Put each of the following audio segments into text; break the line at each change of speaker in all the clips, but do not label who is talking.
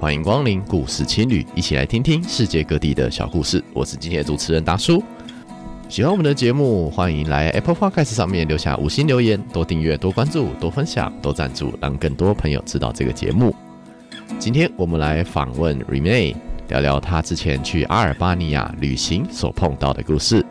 欢迎光临故事青旅，一起来听听世界各地的小故事。我是今天的主持人达叔。喜欢我们的节目，欢迎来 Apple Podcast 上面留下五星留言，多订阅、多关注、多分享、多赞助，让更多朋友知道这个节目。今天我们来访问 Renee，聊聊她之前去阿尔巴尼亚旅行所碰到的故事。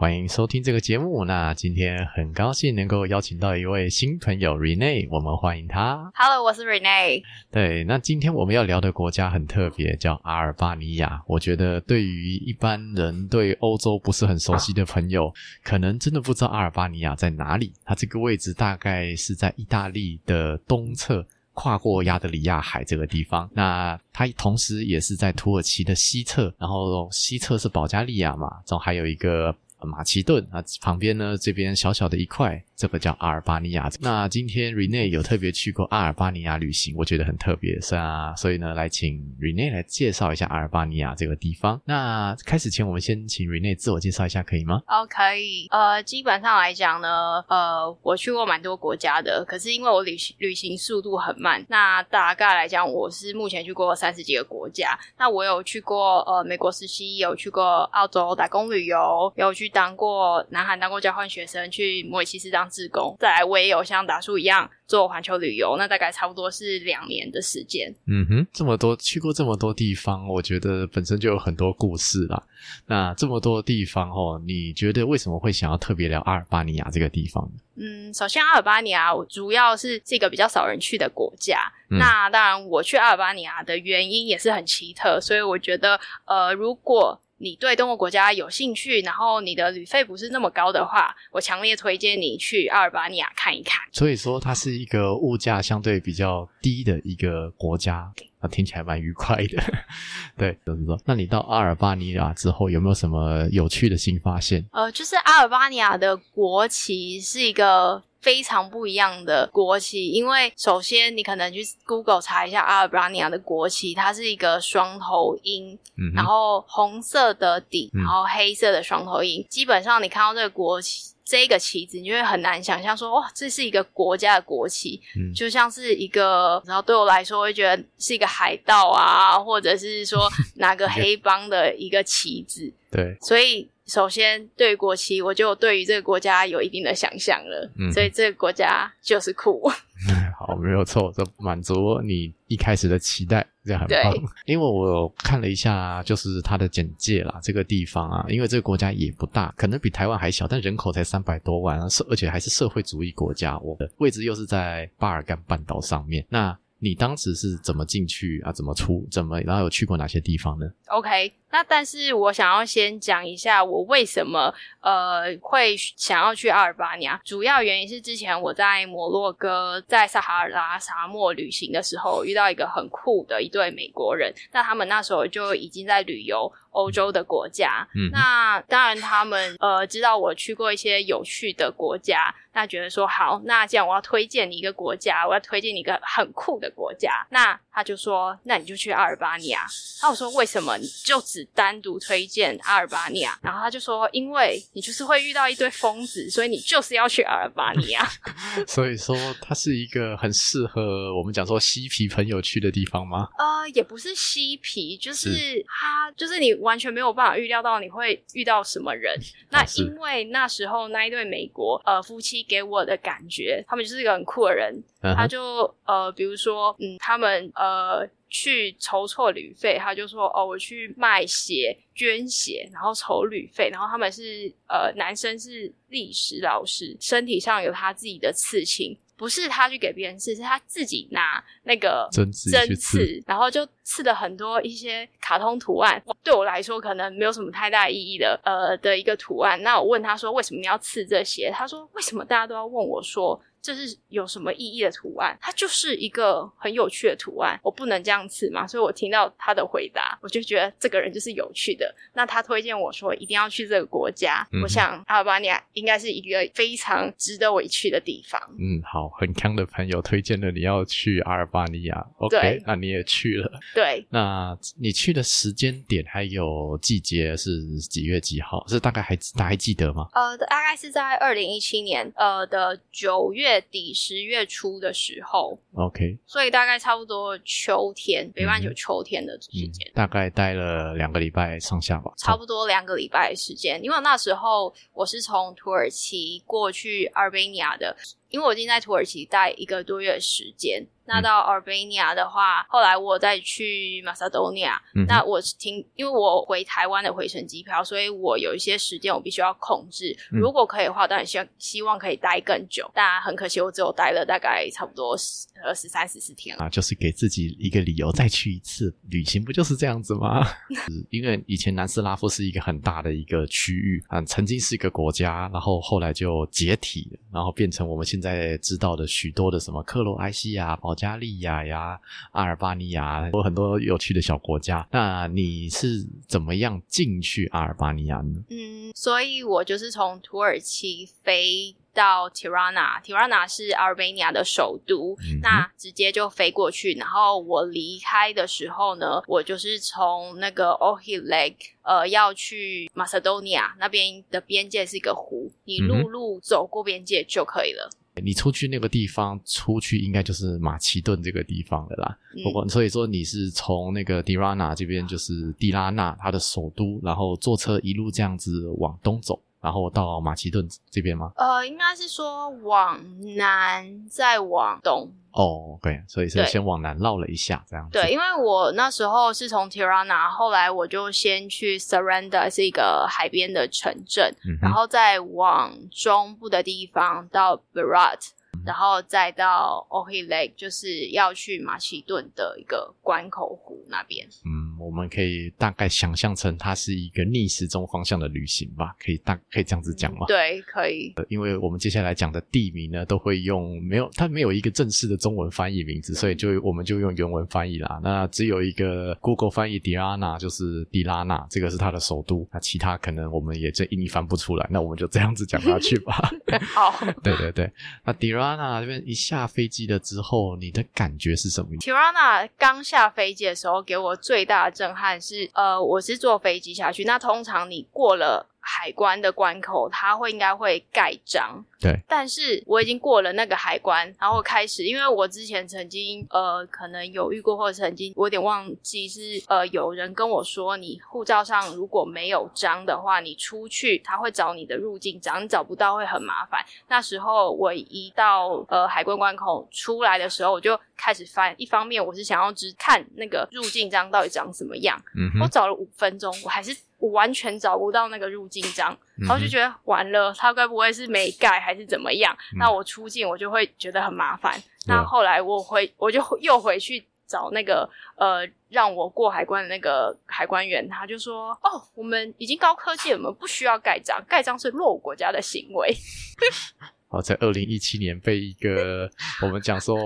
欢迎收听这个节目。那今天很高兴能够邀请到一位新朋友 Renee，我们欢迎他。
Hello，我是 Renee。
对，那今天我们要聊的国家很特别，叫阿尔巴尼亚。我觉得对于一般人对欧洲不是很熟悉的朋友，可能真的不知道阿尔巴尼亚在哪里。它这个位置大概是在意大利的东侧，跨过亚得里亚海这个地方。那它同时也是在土耳其的西侧，然后西侧是保加利亚嘛，然后还有一个。马其顿啊，旁边呢，这边小小的一块。这个叫阿尔巴尼亚。那今天 Rene 有特别去过阿尔巴尼亚旅行，我觉得很特别，是啊。所以呢，来请 Rene 来介绍一下阿尔巴尼亚这个地方。那开始前，我们先请 Rene 自我介绍一下，可以吗？
哦，可以。呃，基本上来讲呢，呃，我去过蛮多国家的，可是因为我旅行旅行速度很慢，那大概来讲，我是目前去过三十几个国家。那我有去过呃美国实习，有去过澳洲打工旅游，有去当过南韩当过交换学生，去摩尔西斯当。志工，再来我也有像达叔一样做环球旅游，那大概差不多是两年的时间。
嗯哼，这么多去过这么多地方，我觉得本身就有很多故事啦。那这么多地方哦，你觉得为什么会想要特别聊阿尔巴尼亚这个地方呢？
嗯，首先阿尔巴尼亚主要是这个比较少人去的国家。嗯、那当然，我去阿尔巴尼亚的原因也是很奇特，所以我觉得呃，如果你对东欧国家有兴趣，然后你的旅费不是那么高的话，我强烈推荐你去阿尔巴尼亚看一看。
所以说，它是一个物价相对比较低的一个国家，那听起来蛮愉快的。对，就是说，那你到阿尔巴尼亚之后，有没有什么有趣的新发现？
呃，就是阿尔巴尼亚的国旗是一个。非常不一样的国旗，因为首先你可能去 Google 查一下阿尔巴尼亚的国旗，它是一个双头鹰，嗯，然后红色的底，然后黑色的双头鹰，嗯。基本上你看到这个国旗，这个旗子，你就会很难想象说，哇，这是一个国家的国旗，嗯，就像是一个，然后对我来说，我会觉得是一个海盗啊，或者是说 哪个黑帮的一个旗子，
对，
所以。首先，对于国旗，我就对于这个国家有一定的想象了，嗯，所以这个国家就是酷。
好，没有错，这满足你一开始的期待，这样很棒。因为我看了一下，就是它的简介啦，这个地方啊，因为这个国家也不大，可能比台湾还小，但人口才三百多万，而且还是社会主义国家，我的位置又是在巴尔干半岛上面。那你当时是怎么进去啊？怎么出？怎么？然后有去过哪些地方呢
？OK。那但是我想要先讲一下我为什么呃会想要去阿尔巴尼亚，主要原因是之前我在摩洛哥在撒哈拉沙漠旅行的时候遇到一个很酷的一对美国人，那他们那时候就已经在旅游欧洲的国家，嗯，那当然他们呃知道我去过一些有趣的国家，那觉得说好，那既然我要推荐你一个国家，我要推荐你一个很酷的国家，那他就说那你就去阿尔巴尼亚，那我说为什么你就只单独推荐阿尔巴尼亚，然后他就说，因为你就是会遇到一堆疯子，所以你就是要去阿尔巴尼亚。
所以说，它是一个很适合我们讲说嬉皮朋友去的地方吗？
呃，也不是嬉皮，就是他，就是你完全没有办法预料到你会遇到什么人。那因为那时候那一对美国呃夫妻给我的感觉，他们就是一个很酷的人。Uh. 他就呃，比如说，嗯，他们呃。去筹措旅费，他就说：“哦，我去卖鞋捐鞋，然后筹旅费。然后他们是呃，男生是历史老师，身体上有他自己的刺青，不是他去给别人刺，是他自己拿那个针针刺，然后就刺了很多一些卡通图案。对我来说，可能没有什么太大意义的呃的一个图案。那我问他说：为什么你要刺这些？他说：为什么大家都要问我说？”这是有什么意义的图案？它就是一个很有趣的图案，我不能这样刺嘛。所以我听到他的回答，我就觉得这个人就是有趣的。那他推荐我说一定要去这个国家，嗯、我想阿尔巴尼亚应该是一个非常值得我去的地方。
嗯，好，很康的朋友推荐了你要去阿尔巴尼亚，OK，那你也去了。
对，
那你去的时间点还有季节是几月几号？是大概还大还记得吗？
呃，大概是在二零一七年呃的九月底十月初的时候。
OK，
所以大概差不多秋天，北半球秋天的时间，
嗯，大概待了两个礼拜上下吧。
差不多两个礼拜时间，因为那时候我是从土耳其过去阿尔巴尼亚的。因为我已经在土耳其待一个多月的时间，那到阿尔卑尼亚的话，后来我再去马萨多尼亚。嗯、那我是听，因为我回台湾的回程机票，所以我有一些时间我必须要控制。嗯、如果可以的话，当然希望希望可以待更久，但很可惜，我只有待了大概差不多十呃十三十四天了。
啊，就是给自己一个理由再去一次旅行，不就是这样子吗？因为以前南斯拉夫是一个很大的一个区域啊，曾经是一个国家，然后后来就解体了，然后变成我们现在。现在知道的许多的什么克罗埃西亚、保加利亚呀、阿尔巴尼亚，有很多有趣的小国家。那你是怎么样进去阿尔巴尼亚呢？
嗯，所以我就是从土耳其飞到 Tirana，Tirana 是阿尔卑尼亚的首都，嗯、那直接就飞过去。然后我离开的时候呢，我就是从那个 Ohrid Lake，呃，要去马萨多尼亚那边的边界是一个湖，你陆路走过边界就可以了。
嗯、你出去那个地方，出去应该就是马其顿这个地方的啦。不过、嗯、所以说你是从那个 Tirana 这边，就是迪拉纳它的首都，然后坐车一路这样子往东走。然后到马其顿这边吗？
呃，应该是说往南再往东。
哦，对，所以是先往南绕了一下，这样子。
对，因为我那时候是从 Tirana，后来我就先去 Saranda，是一个海边的城镇，嗯、然后再往中部的地方到 Berat，、嗯、然后再到 Ohrid Lake，就是要去马其顿的一个关口湖那边。
嗯。我们可以大概想象成它是一个逆时钟方向的旅行吧，可以大可以这样子讲吗？
对，可以。
因为我们接下来讲的地名呢，都会用没有它没有一个正式的中文翻译名字，所以就我们就用原文翻译啦。那只有一个 Google 翻译 Tirana 就是迪拉纳，这个是它的首都。那其他可能我们也这英译翻不出来，那我们就这样子讲下去吧。
好，
对对对。那 Tirana 这边一下飞机了之后，你的感觉是什么
？Tirana 刚下飞机的时候，给我最大震撼是，呃，我是坐飞机下去。那通常你过了海关的关口，它会应该会盖章。
对，
但是我已经过了那个海关，然后开始，因为我之前曾经呃可能有遇过，或者曾经我有点忘记是呃有人跟我说，你护照上如果没有章的话，你出去他会找你的入境章，你找不到会很麻烦。那时候我一到呃海关关口出来的时候，我就开始翻，一方面我是想要只看那个入境章到底长什么样，嗯，我找了五分钟，我还是我完全找不到那个入境章。然后就觉得完了，他该不会是没盖还是怎么样？嗯、那我出境我就会觉得很麻烦。嗯、那后来我回我就又回去找那个呃让我过海关的那个海关员，他就说：“哦，我们已经高科技了，我们不需要盖章，盖章是落伍国家的行为。”
好，在二零一七年被一个我们讲说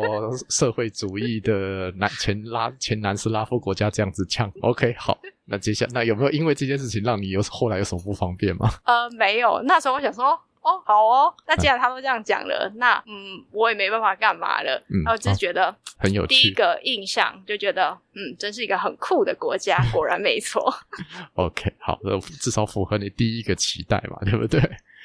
社会主义的南前拉前南斯拉夫国家这样子呛。OK，好。那接下来，那有没有因为这件事情让你有后来有什么不方便吗？
呃，没有。那时候我想说，哦，好哦，那既然他都这样讲了，嗯、那嗯，我也没办法干嘛了。嗯，然后就觉得、哦、很有趣。第一个印象就觉得，嗯，真是一个很酷的国家。果然没错。OK，
好，至少符合你第一个期待嘛，对不对？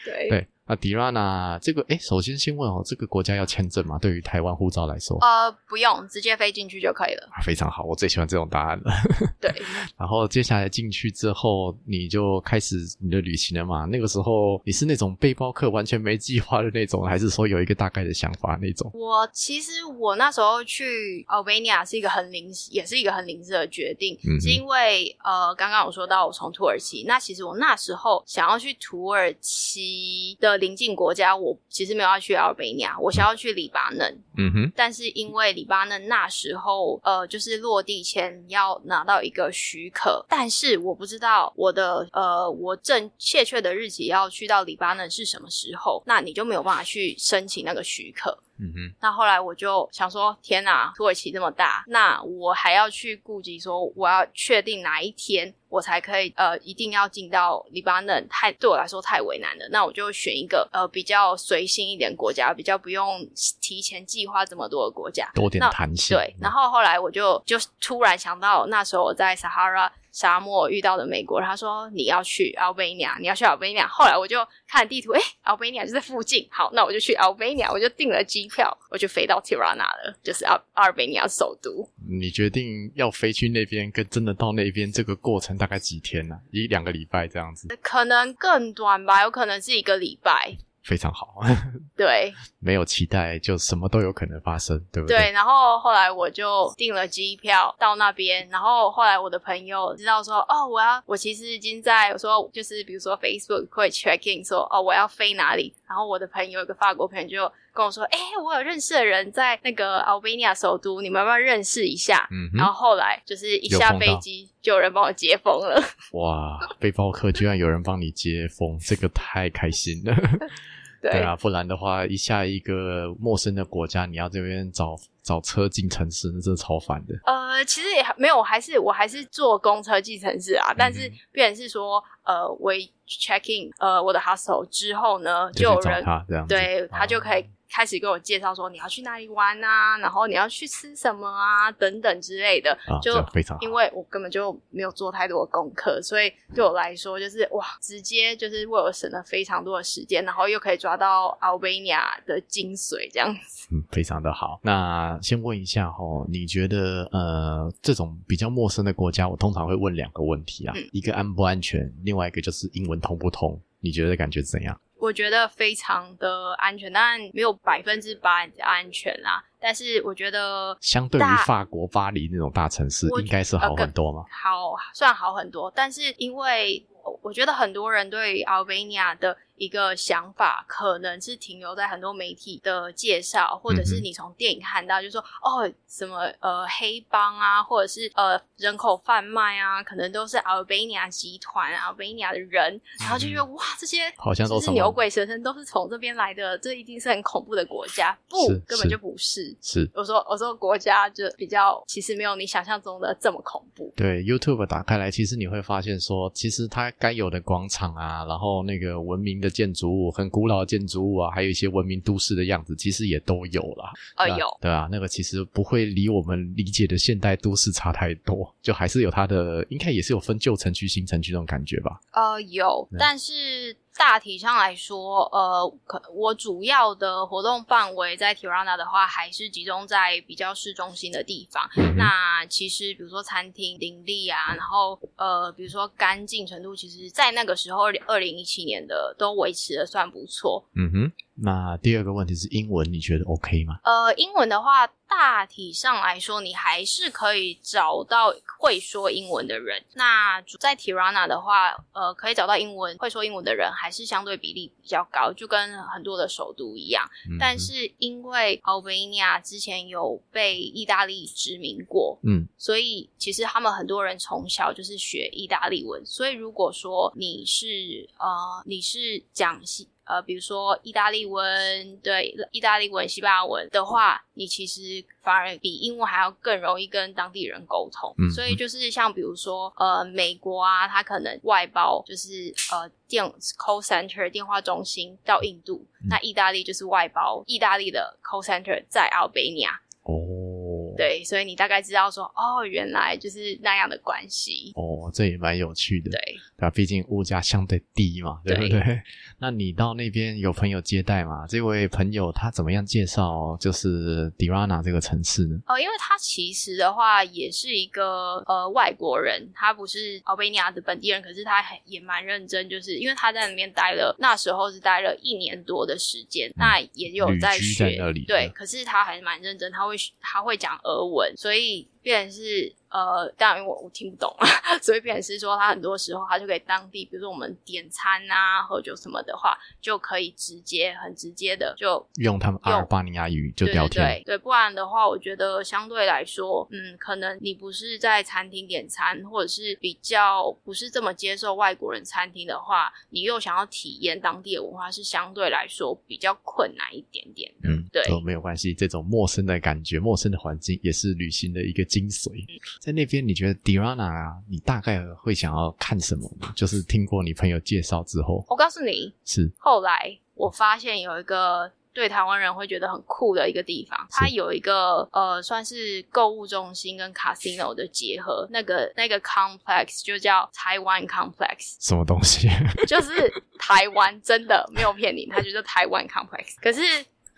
对。
对。那 Tirana 这个，哎，首先先问哦，这个国家要签证吗？对于台湾护照来说，
呃，不用，直接飞进去就可以了。
非常好，我最喜欢这种答案了。
对。
然后接下来进去之后，你就开始你的旅行了嘛？那个时候你是那种背包客，完全没计划的那种，还是说有一个大概的想法那种？
我其实我那时候去阿尔卑尼亚是一个很临时，也是一个很临时的决定，嗯、是因为呃，刚刚我说到我从土耳其，那其实我那时候想要去土耳其的。个邻近国家，我其实没有要去阿尔卑尼亚，我想要去黎巴嫩。
嗯哼。
但是因为黎巴嫩那时候，呃，就是落地前要拿到一个许可，但是我不知道我的呃，我正确切的日期要去到黎巴嫩是什么时候，那你就没有办法去申请那个许可。
嗯哼，
那后来我就想说，天哪，土耳其这么大，那我还要去顾及说，我要确定哪一天我才可以，呃，一定要进到黎巴嫩，太对我来说太为难了。那我就选一个呃比较随性一点国家，比较不用提前计划这么多的国家，
多点弹性。
对，然后后来我就就突然想到，那时候我在撒哈拉沙漠遇到的美国，他说你要去阿尔卑尼亚，你要去阿尔卑尼亚。后来我就看地图，诶，阿尔卑尼亚就在附近，好，那我就去阿尔卑尼亚，我就订了机票，我就飞到 Tirana 了，就是阿阿尔卑尼亚首都。
你决定要飞去那边，跟真的到那边这个过程大概几天呢？啊？一两个礼拜这样子？
可能更短吧，有可能是一个礼拜。
非常好，
对，
没有期待就什么都有可能发生，对不对？
对，然后后来我就订了机票到那边，然后后来我的朋友知道说，哦，我要，我其实已经在我说，就是比如说 Facebook 会 check in 说，哦，我要飞哪里，然后我的朋友有个法国朋友就跟我说，哎，我有认识的人在那个阿尔卑尼亚首都，你们要不要认识一下？嗯，然后后来就是一下飞机就有人帮我接风了。
哇，背包客居然有人帮你接风，这个太开心了。对，对啊，不然的话，一下一个陌生的国家，你要这边找找车进城市，那真的超烦的。
呃，其实也没有，还是我还是坐公车进城市啊。嗯、但是，必然是说，呃，我 check in 呃我的 hostel 之后呢，就有人
他这样
对、哦、
他
就可以。开始给我介绍说你要去哪里玩啊，然后你要去吃什么啊，等等之类的，
啊、
就
非常
因为我根本就没有做太多的功课，所以对我来说就是哇，直接就是为我省了非常多的时间，然后又可以抓到阿尔卑尼亚的精髓，这样子。
嗯，非常的好。那先问一下哦，你觉得呃，这种比较陌生的国家，我通常会问两个问题啊，嗯、一个安不安全，另外一个就是英文通不通？你觉得感觉怎样？
我觉得非常的安全，当然没有百分之百的安全啦。但是我觉得，
相对于法国巴黎那种大城市，应该是好很多吗？
好，算好很多。但是因为我觉得很多人对 Albania 的一个想法，可能是停留在很多媒体的介绍，或者是你从电影看到，就是说哦，什么呃黑帮啊，或者是呃人口贩卖啊，可能都是 Albania 集团、Albania 的人，然后就觉得哇，这些
好像都
是牛鬼蛇神，都是从这边来的，这一定是很恐怖的国家。不，根本就不是。
是，
我说我说国家就比较，其实没有你想象中的这么恐怖。
对，YouTube 打开来，其实你会发现说，其实它该有的广场啊，然后那个文明的。建筑物很古老的建筑物啊，还有一些文明都市的样子，其实也都有啦。
啊，有
对啊，那个其实不会离我们理解的现代都市差太多，就还是有它的，应该也是有分旧城区、新城区这种感觉吧。
呃，有，嗯、但是。大体上来说，呃，可我主要的活动范围在 Tirana 的话，还是集中在比较市中心的地方。嗯、那其实，比如说餐厅林立啊，然后呃，比如说干净程度，其实，在那个时候，二零一七年的都维持的算不错。
嗯哼。那第二个问题是英文，你觉得 OK 吗？
呃，英文的话，大体上来说，你还是可以找到会说英文的人。那在 Tirana 的话，呃，可以找到英文会说英文的人，还是相对比例比较高，就跟很多的首都一样。嗯、但是因为 Albania 之前有被意大利殖民过，嗯，所以其实他们很多人从小就是学意大利文。所以如果说你是呃，你是讲西。呃，比如说意大利文，对，意大利文、西班牙文的话，你其实反而比英文还要更容易跟当地人沟通。嗯，所以就是像比如说，呃，美国啊，它可能外包就是呃电 call center 电话中心到印度，嗯，那意大利就是外包意大利的 call center 在阿尔卑尼亚。哦，对，所以你大概知道说，哦，原来就是那样的关系。
哦，这也蛮有趣的。
对，
对啊，毕竟物价相对低嘛，对不对？对那你到那边有朋友接待吗？这位朋友他怎么样介绍就是 Tirana 这个城市呢？
哦，因为他其实的话也是一个呃外国人，他不是阿尔卑尼亚的本地人，可是他也蛮认真，就是因为他在那边待了，那时候是待了一年多的时间，嗯、那也有在学，
在那里
对，可是他还蛮认真，他会他会讲俄文，所以。变成是。呃，当然，因为我我听不懂啊，所以变成是说，他很多时候他就可以当地，比如说我们点餐啊、喝酒什么的话，就可以直接很直接的就
用他们阿尔巴尼亚语就聊天。
对对，对，不然的话，我觉得相对来说，嗯，可能你不是在餐厅点餐，或者是比较不是这么接受外国人餐厅的话，你又想要体验当地的文化，是相对来说比较困难一点点。
嗯，
对，
都没有关系，这种陌生的感觉、陌生的环境，也是旅行的一个精髓。嗯在那边，你觉得 Dirana 啊，你大概会想要看什么呢？就是听过你朋友介绍之后，
我告诉你，
是
后来我发现有一个对台湾人会觉得很酷的一个地方，它有一个呃，算是购物中心跟 casino 的结合，那个那个 complex 就叫台湾 complex。
什么东西？
就是台湾，真的没有骗你，它就是台湾 complex。可是。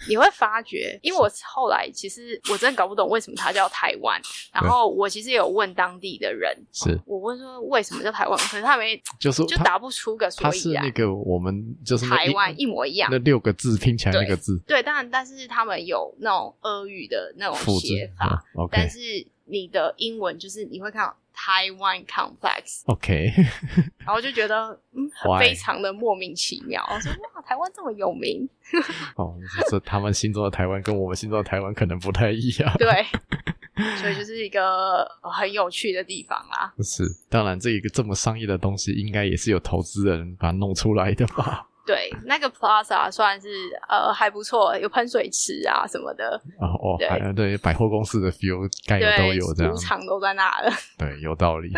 你会发觉，因为我后来其实我真的搞不懂为什么它叫台湾，然后我其实也有问当地的人，
是。
我问说为什么叫台湾，可是他没
就是
就答不出个所以然。他
是那个我们就是
台湾一模一样，
那六个字拼起来那个字，
对，当然但是他们有那种俄语的那种写法，
嗯 okay、
但是你的英文就是你会看到。台湾 complex，OK，、然后就觉得嗯，非常的莫名其妙。我说哇，台湾这么有名，
哦，就是他们心中的台湾跟我们心中的台湾可能不太一样。
对，所以就是一个很有趣的地方啦。
是，当然这一个这么商业的东西，应该也是有投资人把它弄出来的吧。
对，那个 Plaza 算是呃还不错，有喷水池啊什么的。
哦哦，对对，百货公司的 feel 该有都有这样。
赌场都在那了。
对，有道理。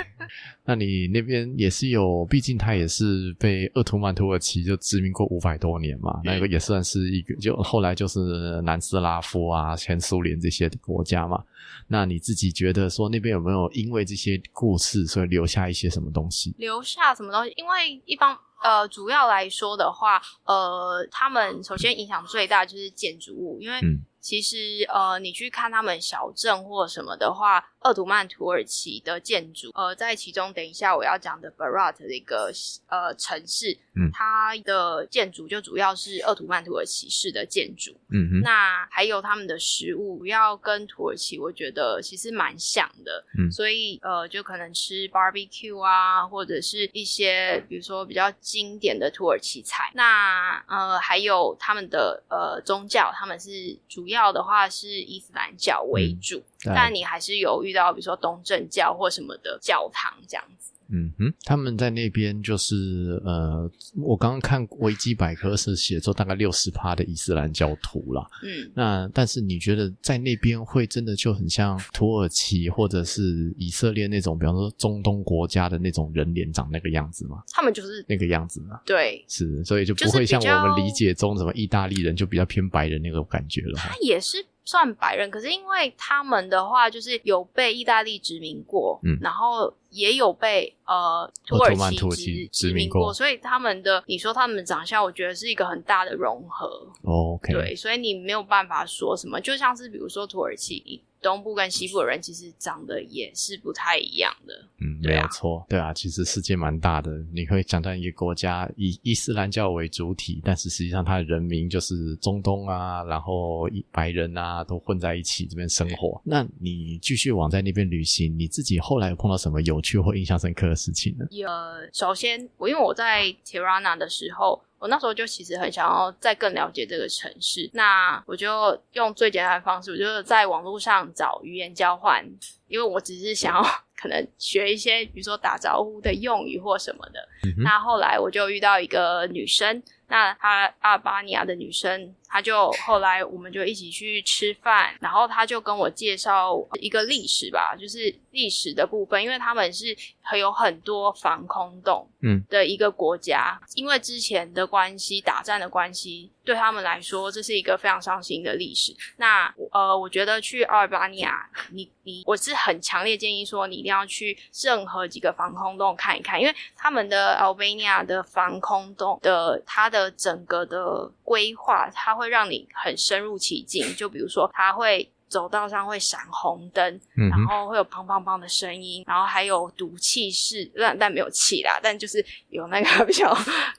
那你那边也是有，毕竟它也是被鄂图曼土耳其就殖民过五百多年嘛，那个也算是一个，就后来就是南斯拉夫啊、前苏联这些国家嘛。那你自己觉得说那边有没有因为这些故事，所以留下一些什么东西？
留下什么东西？因为一方。呃，主要来说的话，呃，他们首先影响最大就是建筑物，因为其实呃，你去看他们小镇或什么的话。鄂图曼土耳其的建筑，呃，在其中等一下我要讲的 Berat 的一个呃城市，嗯，它的建筑就主要是鄂图曼土耳其式的建筑，嗯哼，那还有他们的食物，主要跟土耳其我觉得其实蛮像的，嗯，所以呃，就可能吃 barbecue 啊，或者是一些比如说比较经典的土耳其菜，那呃，还有他们的呃宗教，他们是主要的话是伊斯兰教为主。嗯但你还是有遇到，比如说东正教或什么的教堂这样子。
嗯哼，他们在那边就是呃，我刚刚看维基百科是写作大概六十趴的伊斯兰教徒啦。嗯，那但是你觉得在那边会真的就很像土耳其或者是以色列那种，比方说中东国家的那种人脸长那个样子吗？
他们就是
那个样子吗？
对，
是，所以就不会像我们理解中什么意大利人就比较偏白人那种感觉了。
他也是。算白人，可是因为他们的话，就是有被意大利殖民过，嗯，然后也有被呃土耳其殖民过，所以他们的你说他们的长相，我觉得是一个很大的融合。
哦，OK，
对，所以你没有办法说什么，就像是比如说土耳其。东部跟西部的人其实长得也是不太一样的，
嗯，没有错，对啊，其实世界蛮大的。你可以讲到一个国家以伊斯兰教为主体，但是实际上它的人民就是中东啊，然后白人啊都混在一起这边生活。那你继续往在那边旅行，你自己后来有碰到什么有趣或印象深刻的事情呢？
有，首先我因为我在 Tirana 的时候。我那时候就其实很想要再更了解这个城市，那我就用最简单的方式，我就在网络上找语言交换，因为我只是想要 可能学一些，比如说打招呼的用语或什么的。嗯、那后来我就遇到一个女生，那她阿尔巴尼亚的女生。他就后来我们就一起去吃饭，然后他就跟我介绍一个历史吧，就是历史的部分，因为他们是很有很多防空洞，嗯，的一个国家，嗯，因为之前的关系，打战的关系，对他们来说这是一个非常伤心的历史。那呃，我觉得去阿尔巴尼亚，你你我是很强烈建议说，你一定要去任何几个防空洞看一看，因为他们的阿尔巴尼亚的防空洞的它的整个的规划，它会。会让你很深入其境，就比如说，他会走道上会闪红灯，
嗯、
然后会有砰砰砰的声音，然后还有毒气室，但但没有气啦，但就是有那个比较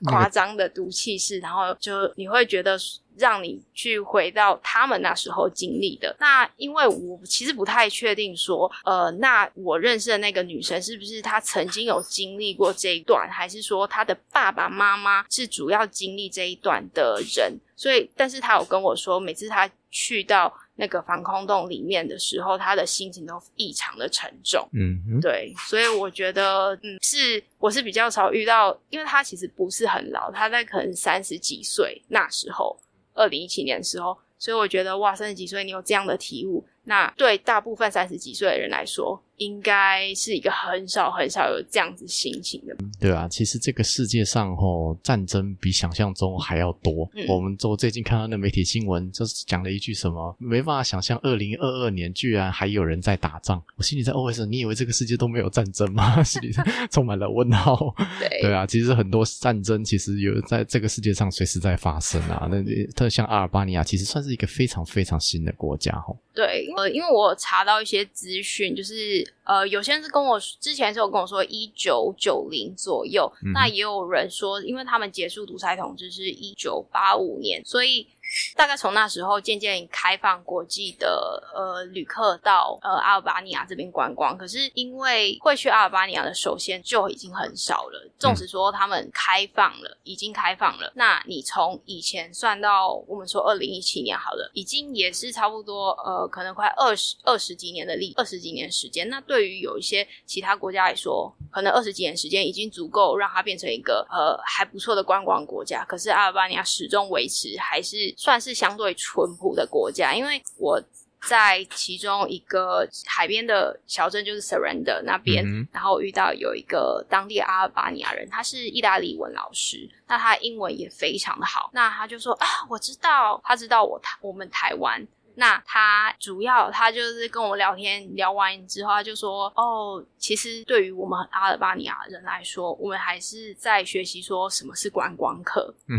夸张的毒气室，然后就你会觉得。让你去回到他们那时候经历的。那因为我其实不太确定说，呃，那我认识的那个女生是不是她曾经有经历过这一段，还是说她的爸爸妈妈是主要经历这一段的人？所以，但是她有跟我说，每次她去到那个防空洞里面的时候，他的心情都异常的沉重。
嗯，对。
所以我觉得，嗯，是我是比较少遇到，因为他其实不是很老，他在可能三十几岁那时候。二零一七年的时候，所以我觉得哇，三十几岁你有这样的体悟，那对大部分三十几岁的人来说，应该是一个很少很少有这样子心情的，
对啊，其实这个世界上吼战争比想象中还要多。嗯、我们做最近看到那媒体新闻，就是讲了一句什么，没办法想象二零二二年居然还有人在打仗。我心里在 OS：你以为这个世界都没有战争吗？心里充满了问号。
对
对啊，其实很多战争其实有在这个世界上随时在发生啊。那特像阿尔巴尼亚，其实算是一个非常非常新的国家吼。
对，呃，因为我查到一些资讯，就是。呃，有些人是跟我之前是有跟我说一九九零左右，嗯，那也有人说，因为他们结束独裁统治是一九八五年，所以。大概从那时候渐渐开放国际的呃旅客到呃阿尔巴尼亚这边观光，可是因为会去阿尔巴尼亚的首先就已经很少了。纵使说他们开放了，已经开放了，那你从以前算到我们说二零一七年好了，已经也是差不多呃可能快二十二十几年的历二十几年时间。那对于有一些其他国家来说，可能二十几年时间已经足够让它变成一个呃还不错的观光国家。可是阿尔巴尼亚始终维持还是。算是相对淳朴的国家，因为我在其中一个海边的小镇，就是 Surrender 那边，嗯，然后遇到有一个当地阿尔巴尼亚人，他是意大利文老师，那他英文也非常的好，那他就说啊，我知道，他知道我台我们台湾。那他主要他就是跟我聊天，聊完之后他就说：“哦，其实对于我们阿尔巴尼亚人来说，我们还是在学习说什么是观光客。”嗯，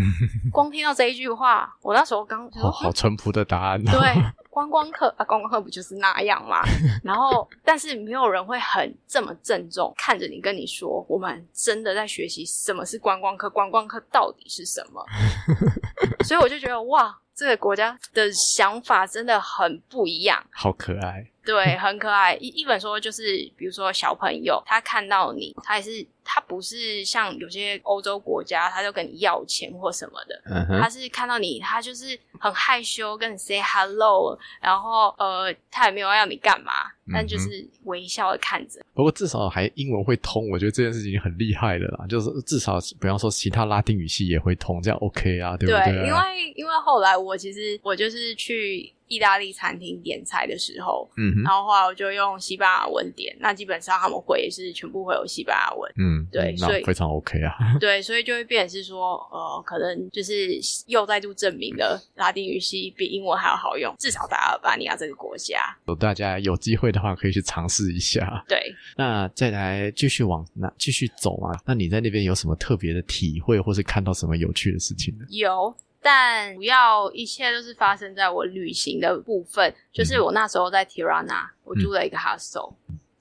光听到这一句话，我那时候刚
好好淳朴的答案哦。
对，观光客啊，观光客不就是那样吗？然后，但是没有人会很这么郑重看着你跟你说，我们真的在学习什么是观光客，观光客到底是什么？所以我就觉得哇。这个国家的想法真的很不一样，
好可爱。
对，很可爱。一一本说就是，比如说小朋友，他看到你，他也是，他不是像有些欧洲国家，他就跟你要钱或什么的。他是看到你，他就是很害羞，跟你 say hello，然后呃，他也没有要你干嘛，但就是微笑的看着。
不过至少还英文会通，我觉得这件事情很厉害的啦。就是至少，比方说其他拉丁语系也会通，这样 OK 啊，对不
对因为因为后来我其实我就是去。意大利餐厅点菜的时候，嗯，然后后来我就用西班牙文点，那基本上他们会是全部会有西班牙文，嗯，对，所以
非常 OK 啊，
对，所以就会变成是说，呃，可能就是又再度证明了拉丁语系比英文还要好用，至少在阿尔巴尼亚这个国家，
有大家有机会的话可以去尝试一下，
对，
那再来继续往那继续走啊，那你在那边有什么特别的体会，或是看到什么有趣的事情呢？
有。但主要一切都是发生在我旅行的部分，就是我那时候在 Tirana，我住了一个 hostel，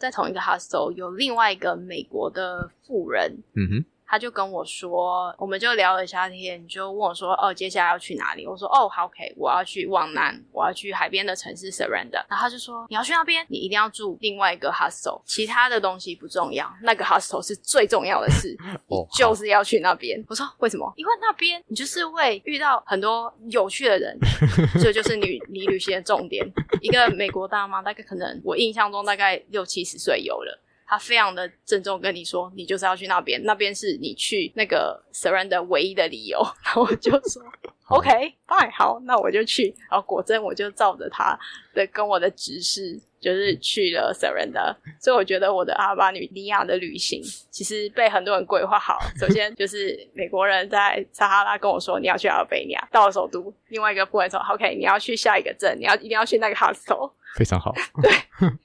在同一个 hostel 有另外一个美国的富人，嗯哼。他就跟我说，我们就聊了一下天，就问我说：“哦，接下来要去哪里？”我说：“哦，好，OK，我要去往南，我要去海边的城市 Surrender。”然后他就说：“你要去那边，你一定要住另外一个 hostel，其他的东西不重要，那个 hostel 是最重要的事，你就是要去那边。”我说：“为什么？因为那边你就是会遇到很多有趣的人，这就，就是你你旅行的重点。一个美国大妈，大概可能我印象中大概六七十岁有了。”他非常的郑重跟你说，你就是要去那边，那边是你去那个 Surrender 唯一的理由。然后我就说，OK，拜，好，那我就去。然后果真我就照着他的跟我的指示，就是去了 Surrender。所以我觉得我的阿尔巴尼亚的旅行其实被很多人规划好。首先 就是美国人在撒哈拉跟我说，你要去阿尔卑尼亚，到了首都，另外一个部门说，OK，你要去下一个镇，你要一定要去那个 hostel。
非常好，
对，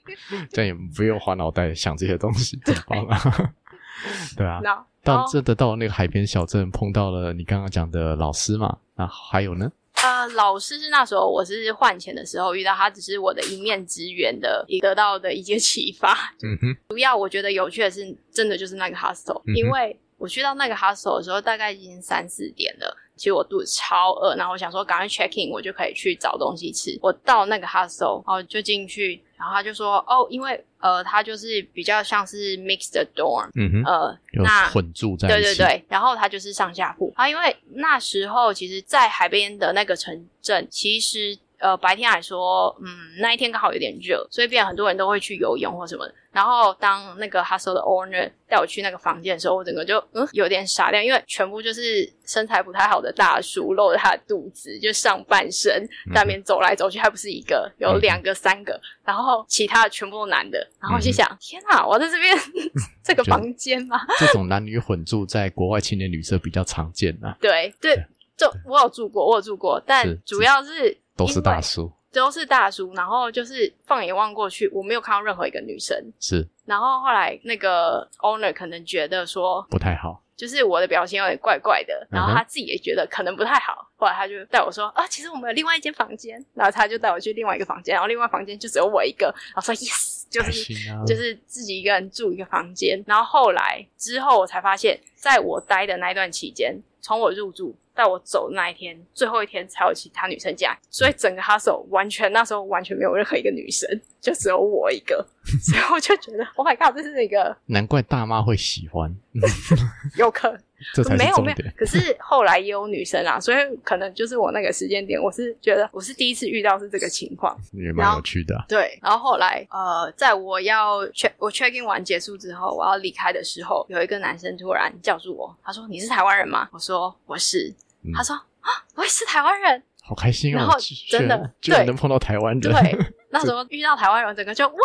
这样也不用花脑袋想这些东西，很棒啊！对啊，
那
到这得到那个海边小镇，碰到了你刚刚讲的老师嘛？那还有呢？
呃，老师是那时候我是换钱的时候遇到他，只是我的一面之缘的，得到的一些启发。
嗯哼，
主要我觉得有趣的是，真的就是那个 hostel，、嗯、因为我去到那个 hostel 的时候，大概已经三四点了。其实我肚子超饿，然后我想说赶快 check in，我就可以去找东西吃。我到那个 hostel，然后就进去，然后他就说：“哦，因为呃，他就是比较像是 mixed dorm，
嗯哼，
呃，那
混住在一起。
对对对，然后他就是上下铺啊。因为那时候其实，在海边的那个城镇，其实。”呃，白天来说，嗯，那一天刚好有点热，所以变很多人都会去游泳或什么的。然后当那个 hostel 的 owner 带我去那个房间的时候，我整个就嗯有点傻掉，因为全部就是身材不太好的大叔，露着他的肚子，就上半身在那边走来走去，还不是一个，有两个、三个，然后其他的全部都男的。然后我心想，嗯、天哪，我在这边 这个房间吗？
这种男女混住在国外青年旅社比较常见啊。
对对，就我有住过，我有住过，但主要是。
都是大叔，
都是大叔。然后就是放眼望过去，我没有看到任何一个女生。
是。
然后后来那个 owner 可能觉得说
不太好，
就是我的表现有点怪怪的。然后他自己也觉得可能不太好。后来他就带我说啊，其实我们有另外一间房间。然后他就带我去另外一个房间，然后另外房间就只有我一个。然后说 yes，就是、啊、就是自己一个人住一个房间。然后后来之后我才发现，在我待的那段期间，从我入住。在我走的那一天，最后一天才有其他女生进来，所以整个 hostel 完全那时候完全没有任何一个女生，就只有我一个，所以我就觉得，Oh my god，这是一个
难怪大妈会喜欢，
有可能。
这才是。
没有没有，可是后来也有女生啊，所以可能就是我那个时间点，我是觉得我是第一次遇到是这个情况，
也蛮有趣的啊。
对，然后后来呃，在我要 check 我 check in 完结束之后，我要离开的时候，有一个男生突然叫住我，他说：“你是台湾人吗？”我说：“我是。”他说：“啊，我也是台湾人，
好开心哦！”
然后真的
居然能碰到台湾人，
对，那时候遇到台湾人，整个就哇！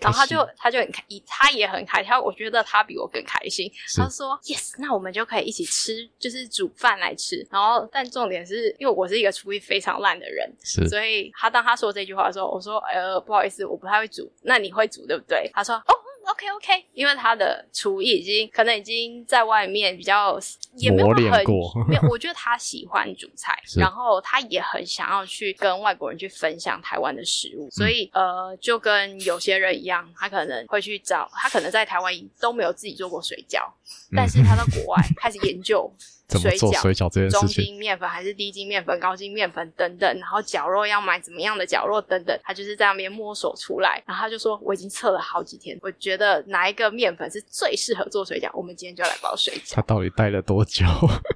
然后他就他就很开，他也很开心。我觉得他比我更开心。他说：“Yes，那我们就可以一起吃，就是煮饭来吃。”然后，但重点是因为我是一个厨艺非常烂的人，
是，
所以他当他说这句话的时候，我说：“呃，不好意思，我不太会煮。那你会煮对不对？”他说：“哦。” OK OK，因为他的厨艺已经可能已经在外面比较也没有很 没有，我觉得他喜欢煮菜，然后他也很想要去跟外国人去分享台湾的食物，所以、嗯、呃，就跟有些人一样，他可能会去找，他可能在台湾都没有自己做过水饺，嗯、但是他到国外开始研究。
怎么做水饺这件事情？
中筋面粉还是低筋面粉、高筋面粉等等，然后绞肉要买怎么样的绞肉等等，他就是在那边摸索出来。然后他就说：“我已经测了好几天，我觉得哪一个面粉是最适合做水饺，我们今天就来包水饺。”
他到底待了多久？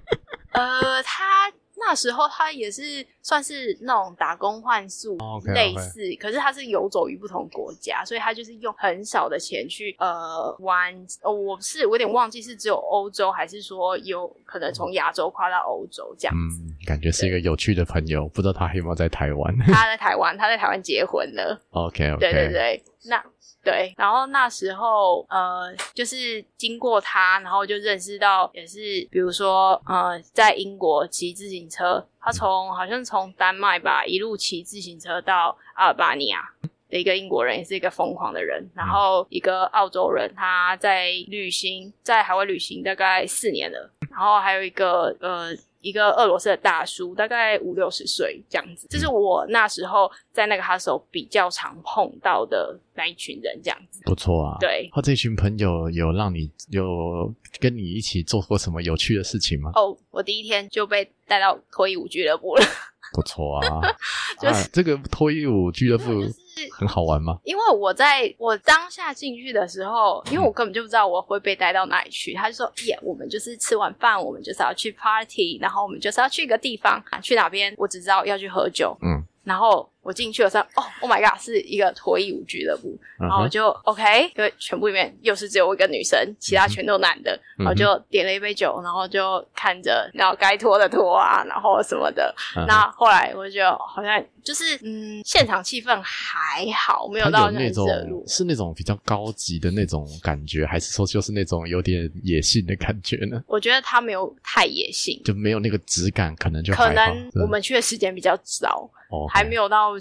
呃，他。那时候他也是算是那种打工换宿类似，oh, okay, okay. 可是他是游走于不同国家，所以他就是用很少的钱去呃玩。哦，我是我有点忘记是只有欧洲，还是说有可能从亚洲跨到欧洲这样子。
嗯，感觉是一个有趣的朋友，不知道他有没有在台湾？
他在台湾，他在台湾结婚了。
OK OK，
对对对，那。对，然后那时候呃，就是经过他，然后就认识到，也是比如说呃，在英国骑自行车，他从好像从丹麦吧，一路骑自行车到阿尔巴尼亚的一个英国人，也是一个疯狂的人。然后一个澳洲人，他在旅行，在海外旅行大概四年了。然后还有一个呃。一个俄罗斯的大叔，大概五六十岁这样子，这是我那时候在那个 hostel 比较常碰到的那一群人，这样子。
不错啊，
对。他
这群朋友有让你有跟你一起做过什么有趣的事情吗？
哦，我第一天就被带到脱衣舞俱乐部了。
不错啊，就是、啊、这个脱衣舞俱乐部。很好玩吗？
因为我在我当下进去的时候，因为我根本就不知道我会被带到哪里去。他就说：“耶，我们就是吃完饭，我们就是要去 party，然后我们就是要去一个地方啊，去哪边？我只知道要去喝酒。”嗯，然后。我进去的时候，哦，Oh my God，是一个脱衣舞俱乐部，然后我就 OK，因为全部里面又是只有我一个女生，其他全都男的，然后就点了一杯酒，然后就看着，然后该脱的脱啊，然后什么的。那后来我就好像就是，嗯，现场气氛还好，没有到那种
是那种比较高级的那种感觉，还是说就是那种有点野性的感觉呢？
我觉得他没有太野性，
就没有那个质感，可能就
可能我们去的时间比较早，还没有到。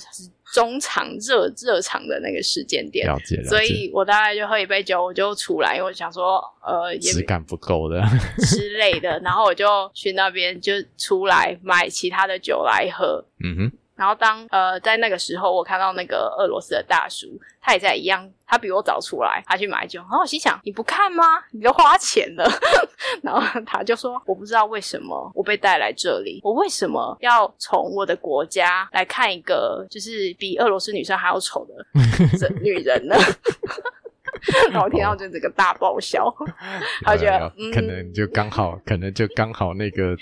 中场热热场的那个时间点，
了解了解。
所以我大概就喝一杯酒，我就出来，因为我想说，呃，
质感不够的
之类的，然后我就去那边就出来买其他的酒来喝。
嗯哼。
然后当呃在那个时候，我看到那个俄罗斯的大叔，他也在一样，他比我早出来，他去买酒。然后我心想：你不看吗？你都花钱了。然后他就说：我不知道为什么我被带来这里，我为什么要从我的国家来看一个就是比俄罗斯女生还要丑的这 女人呢？然后听到就这个大爆笑，他觉得
可能就刚好，嗯、可能就刚好那个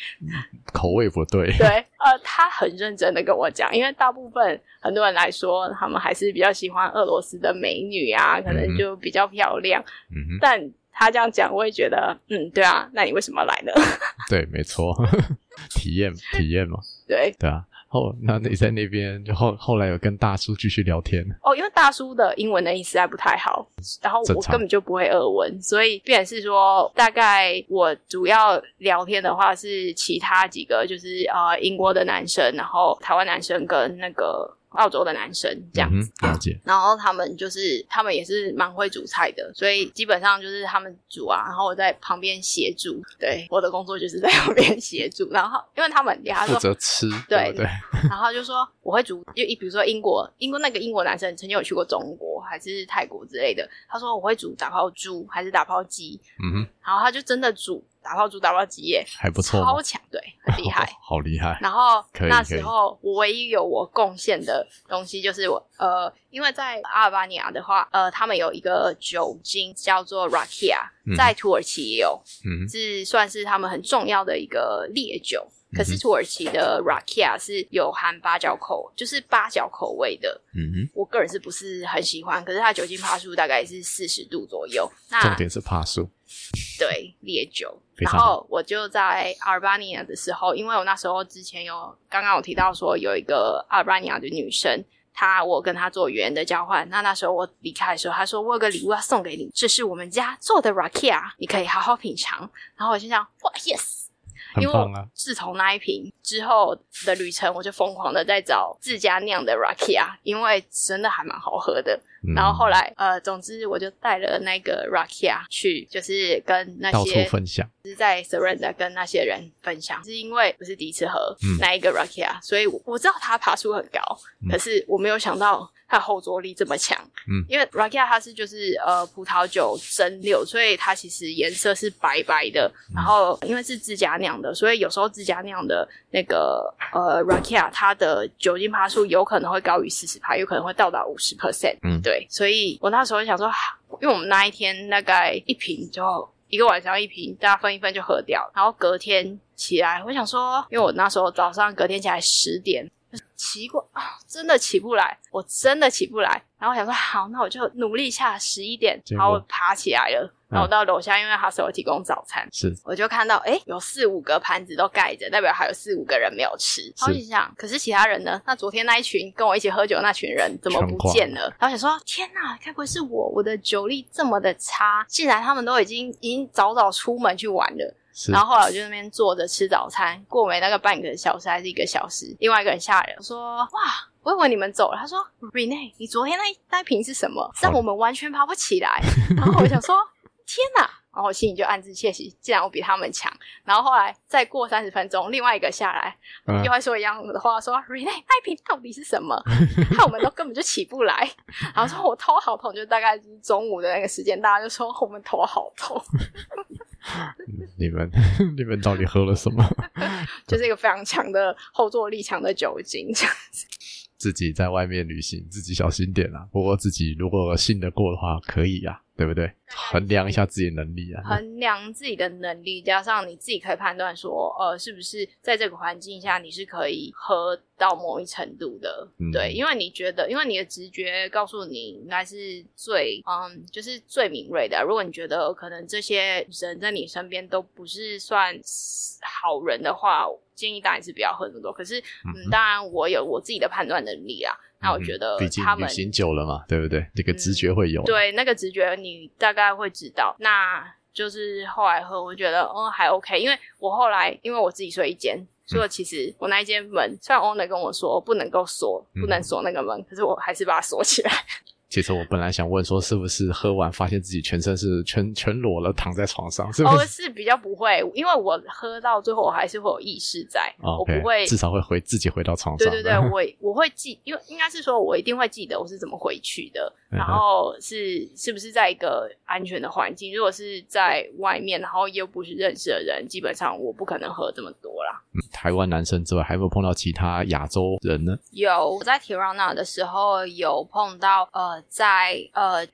口味不对。
对，呃，他很认真的跟我讲，因为大部分很多人来说，他们还是比较喜欢俄罗斯的美女啊，可能就比较漂亮。嗯，但他这样讲，我也觉得，嗯，对啊，那你为什么来呢？
对，没错，体验体验嘛。
对，
对啊。哦，那你在那边就后后来有跟大叔继续聊天
哦，因为大叔的英文能力实在不太好，然后我根本就不会俄文，所以必然是说，大概我主要聊天的话是其他几个，就是呃英国的男生，然后台湾男生跟那个。澳洲的男生这样子，
嗯，了解。
然后他们就是，他们也是蛮会煮菜的，所以基本上就是他们煮啊，然后我在旁边协助。对，我的工作就是在旁边协助。然后因为他们他说
负责吃，
对
对，对。
然后就说我会煮，就比如说英国，英国那个英国男生曾经有去过中国还是泰国之类的，他说我会煮打泡猪还是打泡鸡，嗯哼，然后他就真的煮。打泡猪、打泡鸡耶，
还不错，
超强，对，很厉害，
哦，好厉害。
然后那时候我唯一有我贡献的东西就是我呃，因为在阿尔巴尼亚的话，呃，他们有一个酒精叫做 Rakia，在土耳其也有，嗯，是算是他们很重要的一个烈酒。可是土耳其的 Rakia 是有含八角口，就是八角口味的。嗯哼，我个人是不是很喜欢？可是它酒精帕数大概是四十度左右。那
重点是帕数。
对，烈酒。然后我就在阿尔巴尼亚的时候，因为我那时候之前有刚刚有提到说有一个阿尔巴尼亚的女生，她我跟她做语言的交换。那那时候我离开的时候，她说我有个礼物要送给你，这是我们家做的 Rakia，你可以好好品尝。然后我心想，哇，yes。因为自从那一瓶之后的旅程，我就疯狂的在找自家酿的 Rakia，因为真的还蛮好喝的。嗯、然后后来，呃，总之我就带了那个 Rakia 去，就是跟那些到
处分享，
是在 Surrender 跟那些人分享。是因为不是第一次喝那一个 Rakia，所以我知道它爬树很高，嗯，可是我没有想到。它后坐力这么强，嗯，因为 Rakia 它是就是呃葡萄酒蒸馏，所以它其实颜色是白白的。嗯、然后因为是自家酿的，所以有时候自家酿的那个呃 Rakia 它的酒精趴数有可能会高于四十趴，有可能会到达五十 percent。嗯，对，所以我那时候就想说，因为我们那一天大概一瓶就一个晚上一瓶，大家分一分就喝掉。然后隔天起来，我想说，因为我那时候早上隔天起来十点。奇怪啊，真的起不来，我真的起不来。然后我想说，好，那我就努力一下十一点，然后我爬起来了。然后我到楼下，因为他是有提供早餐，是我就看到，哎，有四五个盘子都盖着，代表还有四五个人没有吃。然后想，可是其他人呢？那昨天那一群跟我一起喝酒的那群人怎么不见了？然后想说，天哪，该不会是我？我的酒力这么的差，竟然他们都已经已经早早出门去玩了。然后后来我就在那边坐着吃早餐，过没那个半个小时还是一个小时，另外一个人下来说：“哇，我以为你们走了。”他说：“Renee，你昨天那那瓶是什么？让我们完全爬不起来。”然后我想说：“天哪！”然后我心里就暗自窃喜，既然我比他们强。然后后来再过三十分钟，另外一个下来、嗯、又会说一样的话，说：“Renee，那瓶到底是什么？害我们都根本就起不来。”然后说：“我头好痛。”就大概是中午的那个时间，大家就说我们头好痛。
你们 你们到底喝了什么？
就是一个非常强的后坐力强的酒精，这样子。
自己在外面旅行，自己小心点啦。不过自己如果信得过的话，可以呀。对不对？衡量一下自己的能力啊，
衡量自己的能力，加上你自己可以判断说，呃，是不是在这个环境下你是可以喝到某一程度的，嗯、对，因为你觉得，因为你的直觉告诉你应该是最，嗯，就是最敏锐的。如果你觉得可能这些人在你身边都不是算好人的话，建议当然是不要喝那么多。可是，嗯，嗯当然我有我自己的判断能力啊。那我觉得他们，毕竟旅
行久了嘛，对不对？那个直觉会有、嗯。
对，那个直觉你大概会知道。那就是后来喝，我觉得哦还 OK，因为我后来因为我自己睡一间，所以其实我那一间门，虽然 owner 跟我说不能够锁，不能锁那个门，嗯、可是我还是把它锁起来。
其实我本来想问说，是不是喝完发现自己全身是全全裸了，躺在床上？是不是？
哦，是比较不会，因为我喝到最后，我还是会有意识在，我不会，
至少会回自己回到床上。
对对对，我我会记，因为应该是说我一定会记得我是怎么回去的，然后是是不是在一个安全的环境。如果是在外面，然后又不是认识的人，基本上我不可能喝这么多啦。
嗯，台湾男生之外，还有没有碰到其他亚洲人呢？
有，我在 Tirana 的时候有碰到，呃，在呃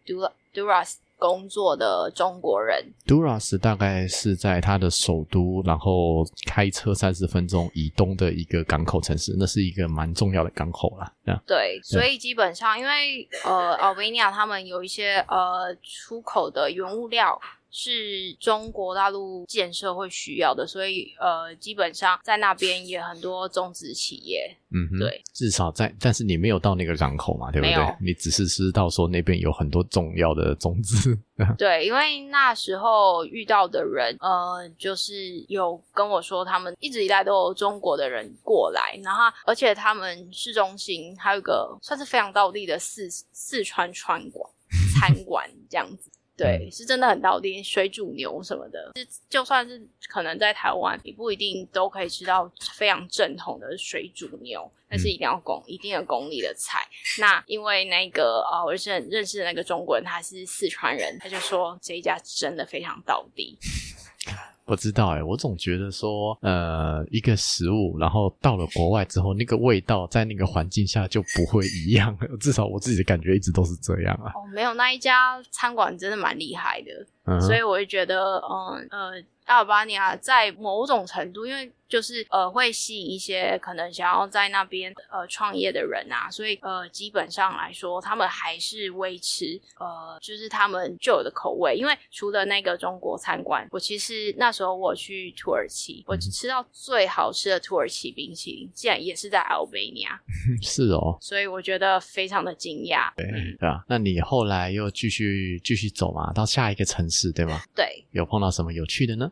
Durrës 工作的中国人。
Durrës 大概是在他的首都，然后开车三十分钟以东的一个港口城市，那是一个蛮重要的港口啦。
对，所以基本上，因为呃，Albania 他们有一些呃出口的原物料。是中国大陆建设会需要的，所以呃，基本上在那边也很多中资企业。
嗯哼，
对，
至少在，但是你没有到那个港口嘛，对不对？你只是知道说那边有很多重要的中资。
对，因为那时候遇到的人，呃，就是有跟我说，他们一直以来都有中国的人过来，然后而且他们市中心还有一个算是非常道地的四四川川馆 餐馆这样子。对，是真的很到地，水煮牛什么的，是就算是可能在台湾，你不一定都可以吃到非常正统的水煮牛，但是一定要功，一定要公里的菜。那因为那个啊，我是很认识的那个中国人，他是四川人，他就说这一家真的非常到地。
不知道哎，我总觉得说，呃，一个食物，然后到了国外之后，那个味道在那个环境下就不会一样。至少我自己的感觉一直都是这样啊。
哦，没有，那一家餐馆真的蛮厉害的，嗯、所以我就觉得，嗯呃。阿尔巴尼亚在某种程度，因为就是呃会吸引一些可能想要在那边呃创业的人啊，所以呃基本上来说，他们还是维持呃就是他们旧有的口味。因为除了那个中国餐馆，我其实那时候我去土耳其，我吃到最好吃的土耳其冰淇淋，竟然也是在阿尔巴尼亚。
是哦，
所以我觉得非常的惊讶。
对对啊，那你后来又继续继续走嘛，到下一个城市对吗？
对，
有碰到什么有趣的呢？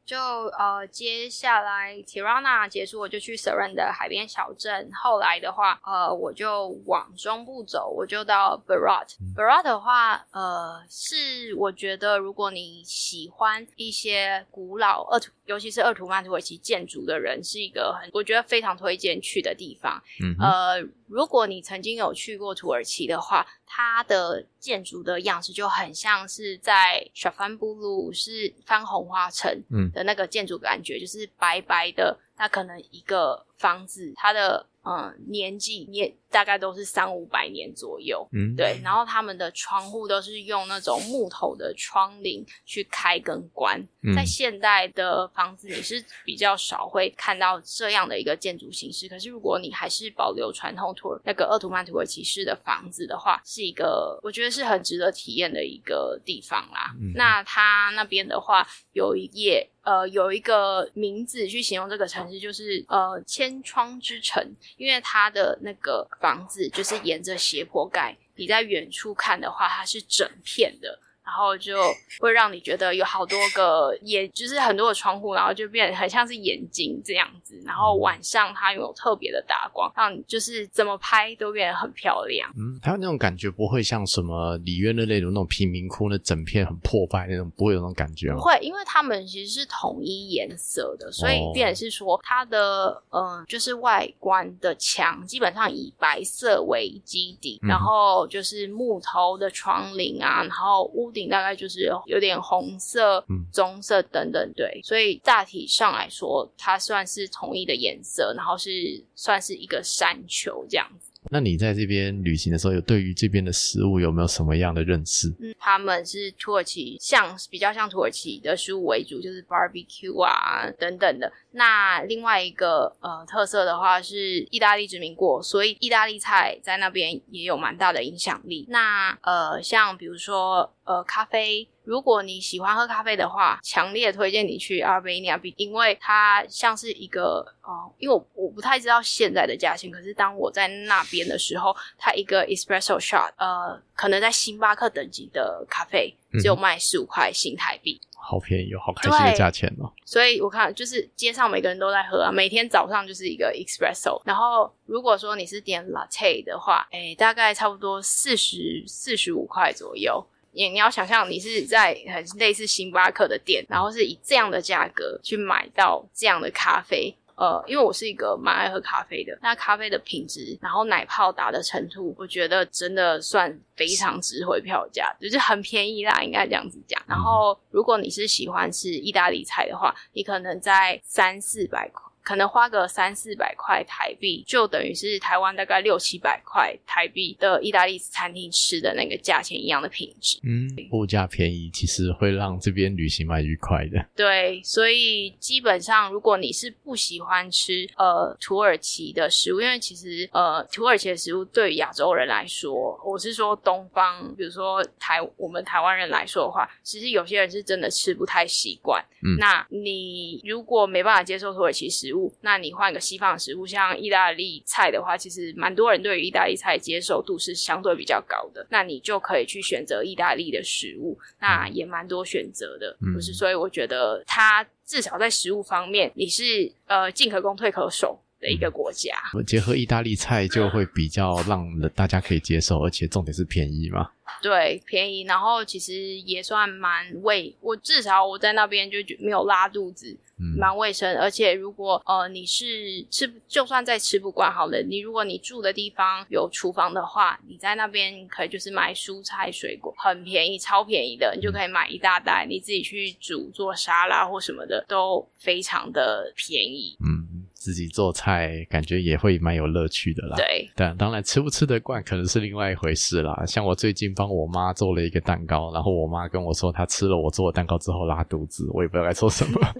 就呃，接下来 Tirana 结束，我就去 Seren 的海边小镇。后来的话，呃，我就往中部走，我就到 Berat。嗯、Berat 的话，呃，是我觉得如果你喜欢一些古老二土，尤其是二图曼土耳其建筑的人，是一个很我觉得非常推荐去的地方。嗯，呃，如果你曾经有去过土耳其的话，它的建筑的样式就很像是在 Safranbolu 是番红花城的那个建筑感觉，就是白白的，它可能一个房子，它的嗯年纪年。大概都是三五百年左右，嗯，对。然后他们的窗户都是用那种木头的窗棂去开跟关。嗯，在现代的房子，你是比较少会看到这样的一个建筑形式。可是如果你还是保留传统土那个鄂图曼土耳其式的房子的话，是一个我觉得是很值得体验的一个地方啦。嗯，那它那边的话有一页呃有一个名字去形容这个城市，就是呃千窗之城，因为它的那个。房子就是沿着斜坡盖，你在远处看的话，它是整片的。然后就会让你觉得有好多个眼，就是很多的窗户，然后就变得很像是眼睛这样子。然后晚上它有特别的打光，让你就是怎么拍都变得很漂亮。
嗯，还有那种感觉不会像什么里约热内卢那种贫民窟，那整片很破败那种，不会有那种感觉吗？
不会，因为他们其实是统一颜色的，所以变成是说它的嗯、呃，就是外观的墙基本上以白色为基底，然后就是木头的窗棂啊，然后屋顶。大概就是有点红色、棕色等等，对，所以大体上来说，它算是统一的颜色，然后是算是一个山丘这样子。
那你在这边旅行的时候，有对于这边的食物有没有什么样的认识？
嗯，他们是土耳其，像比较像土耳其的食物为主，就是 barbecue 啊等等的。那另外一个呃特色的话是意大利殖民过，所以意大利菜在那边也有蛮大的影响力。那呃，像比如说。呃咖啡。如果你喜欢喝咖啡的话，强烈推荐你去阿尔巴尼亚，因为它像是一个哦、呃，因为我我不太知道现在的价钱，可是当我在那边的时候，它一个 espresso shot，呃，可能在星巴克等级的咖啡只有卖十五块新台币，嗯，
好便宜哦，好开心的价钱哦。
所以我看就是街上每个人都在喝啊，每天早上就是一个 espresso，然后如果说你是点 latte 的话，诶，大概差不多四十四十五块左右。你你要想象你是在很类似星巴克的店，然后是以这样的价格去买到这样的咖啡，呃，因为我是一个蛮爱喝咖啡的，那咖啡的品质，然后奶泡打的程度，我觉得真的算非常值回票价，就是很便宜啦，应该这样子讲。然后如果你是喜欢吃意大利菜的话，你可能在三四百块。可能花个三四百块台币，就等于是台湾大概六七百块台币的意大利餐厅吃的那个价钱一样的品质。
嗯，物价便宜，其实会让这边旅行蛮愉快的。
对，所以基本上如果你是不喜欢吃呃土耳其的食物，因为其实呃土耳其的食物对于亚洲人来说，我是说东方，比如说台我们台湾人来说的话，其实有些人是真的吃不太习惯。嗯，那你如果没办法接受土耳其食物，那你换个西方的食物，像意大利菜的话，其实蛮多人对于意大利菜接受度是相对比较高的。那你就可以去选择意大利的食物，那也蛮多选择的，不是？所以我觉得它至少在食物方面，你是呃进可攻退可守的一个国家。
结合意大利菜就会比较让大家可以接受，而且重点是便宜嘛。
对，便宜，然后其实也算蛮卫，我至少我在那边就没有拉肚子，嗯、蛮卫生。而且如果呃你是吃，就算再吃不惯好了，你如果你住的地方有厨房的话，你在那边可以就是买蔬菜水果，很便宜，超便宜的，你就可以买一大袋，你自己去煮做沙拉或什么的都非常的便宜。
嗯。自己做菜感觉也会蛮有乐趣的啦。
对，
但当然吃不吃得惯可能是另外一回事啦。像我最近帮我妈做了一个蛋糕，然后我妈跟我说她吃了我做的蛋糕之后拉肚子，我也不知道该说什么。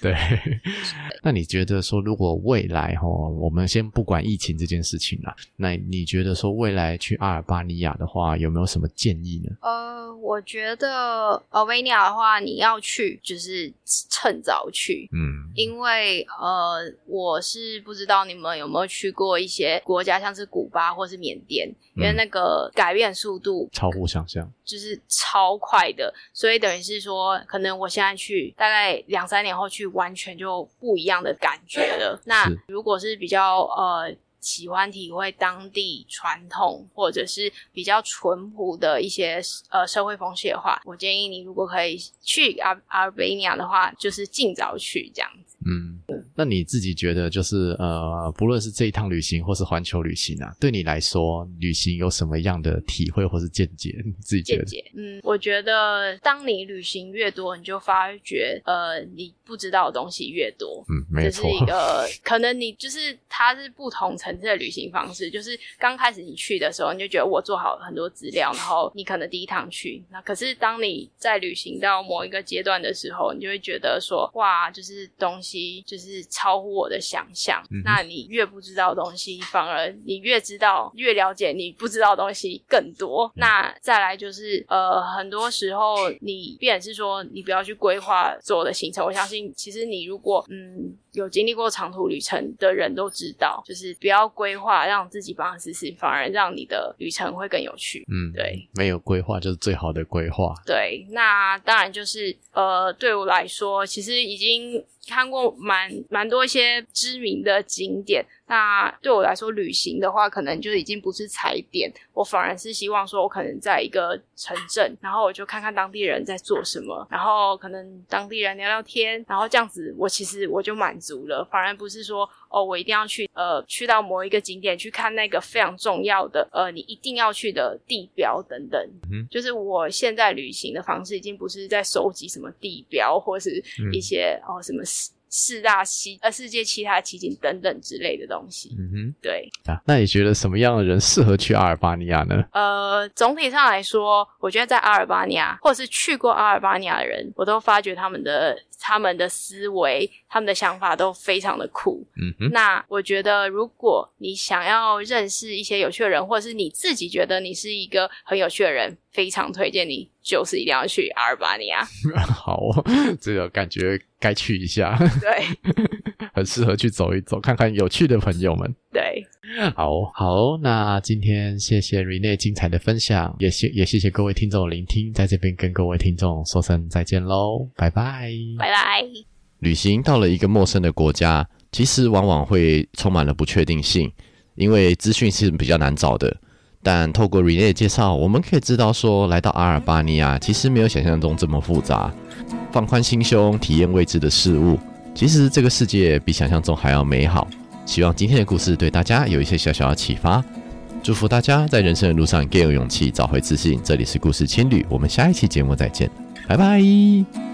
对，那你觉得说，如果未来哦，我们先不管疫情这件事情啦，那你觉得说未来去阿尔巴尼亚的话，有没有什么建议呢？
呃，我觉得阿尔巴尼亚的话，你要去就是趁早去，嗯，因为呃，我是不知道你们有没有去过一些国家，像是古巴或是缅甸，因为那个改变速度
超乎想象，
就是超快的，所以等于是说，可能我现在去大概两三。三年后去，完全就不一样的感觉了。那如果是比较呃喜欢体会当地传统或者是比较淳朴的一些呃社会风气的话，我建议你如果可以去阿阿维尼亚的话，就是尽早去这样子。
嗯。那你自己觉得，就是呃，不论是这一趟旅行，或是环球旅行啊，对你来说，旅行有什么样的体会或是见解？你自己觉得？见解，
嗯，我觉得当你旅行越多，你就发觉，呃，你不知道的东西越多。
嗯，没错。
这是一个 可能，你就是它是不同层次的旅行方式。就是刚开始你去的时候，你就觉得我做好了很多资料，然后你可能第一趟去，那可是当你在旅行到某一个阶段的时候，你就会觉得说，哇，就是东西就是。超乎我的想象，嗯、那你越不知道的东西，反而你越知道，越了解你不知道的东西更多。嗯、那再来就是，呃，很多时候你，必然是说，你不要去规划所有的行程。我相信，其实你如果，嗯。有经历过长途旅程的人都知道，就是不要规划，让自己帮他试试，反而让你的旅程会更有趣。
嗯，
对，
没有规划就是最好的规划。
对，那当然就是呃，对我来说，其实已经看过蛮蛮多一些知名的景点。那对我来说，旅行的话，可能就已经不是踩点，我反而是希望说，我可能在一个城镇，然后我就看看当地人在做什么，然后可能当地人聊聊天，然后这样子，我其实我就满足了，反而不是说，哦，我一定要去，呃，去到某一个景点去看那个非常重要的，呃，你一定要去的地标等等。嗯，就是我现在旅行的方式，已经不是在收集什么地标，或是一些、嗯、哦什么。四大奇呃，世界其他奇景等等之类的东西。嗯哼，对
啊，那你觉得什么样的人适合去阿尔巴尼亚呢？
呃，总体上来说，我觉得在阿尔巴尼亚或者是去过阿尔巴尼亚的人，我都发觉他们的他们的思维、他们的想法都非常的酷。
嗯哼，
那我觉得，如果你想要认识一些有趣的人，或者是你自己觉得你是一个很有趣的人，非常推荐你，就是一定要去阿尔巴尼亚。
好，这个感觉该去一下。
对，
很适合去走一走，看看有趣的朋友们。
对，
好好，那今天谢谢 Renee 精彩的分享，也谢也谢谢各位听众的聆听，在这边跟各位听众说声再见喽，拜拜，
拜拜。
旅行到了一个陌生的国家，其实往往会充满了不确定性，因为资讯是比较难找的。但透过 Renee 的介绍，我们可以知道说，来到阿尔巴尼亚其实没有想象中这么复杂，放宽心胸，体验未知的事物，其实这个世界比想象中还要美好。希望今天的故事对大家有一些小小的启发，祝福大家在人生的路上更有勇气，找回自信。这里是故事青旅，我们下一期节目再见，拜拜。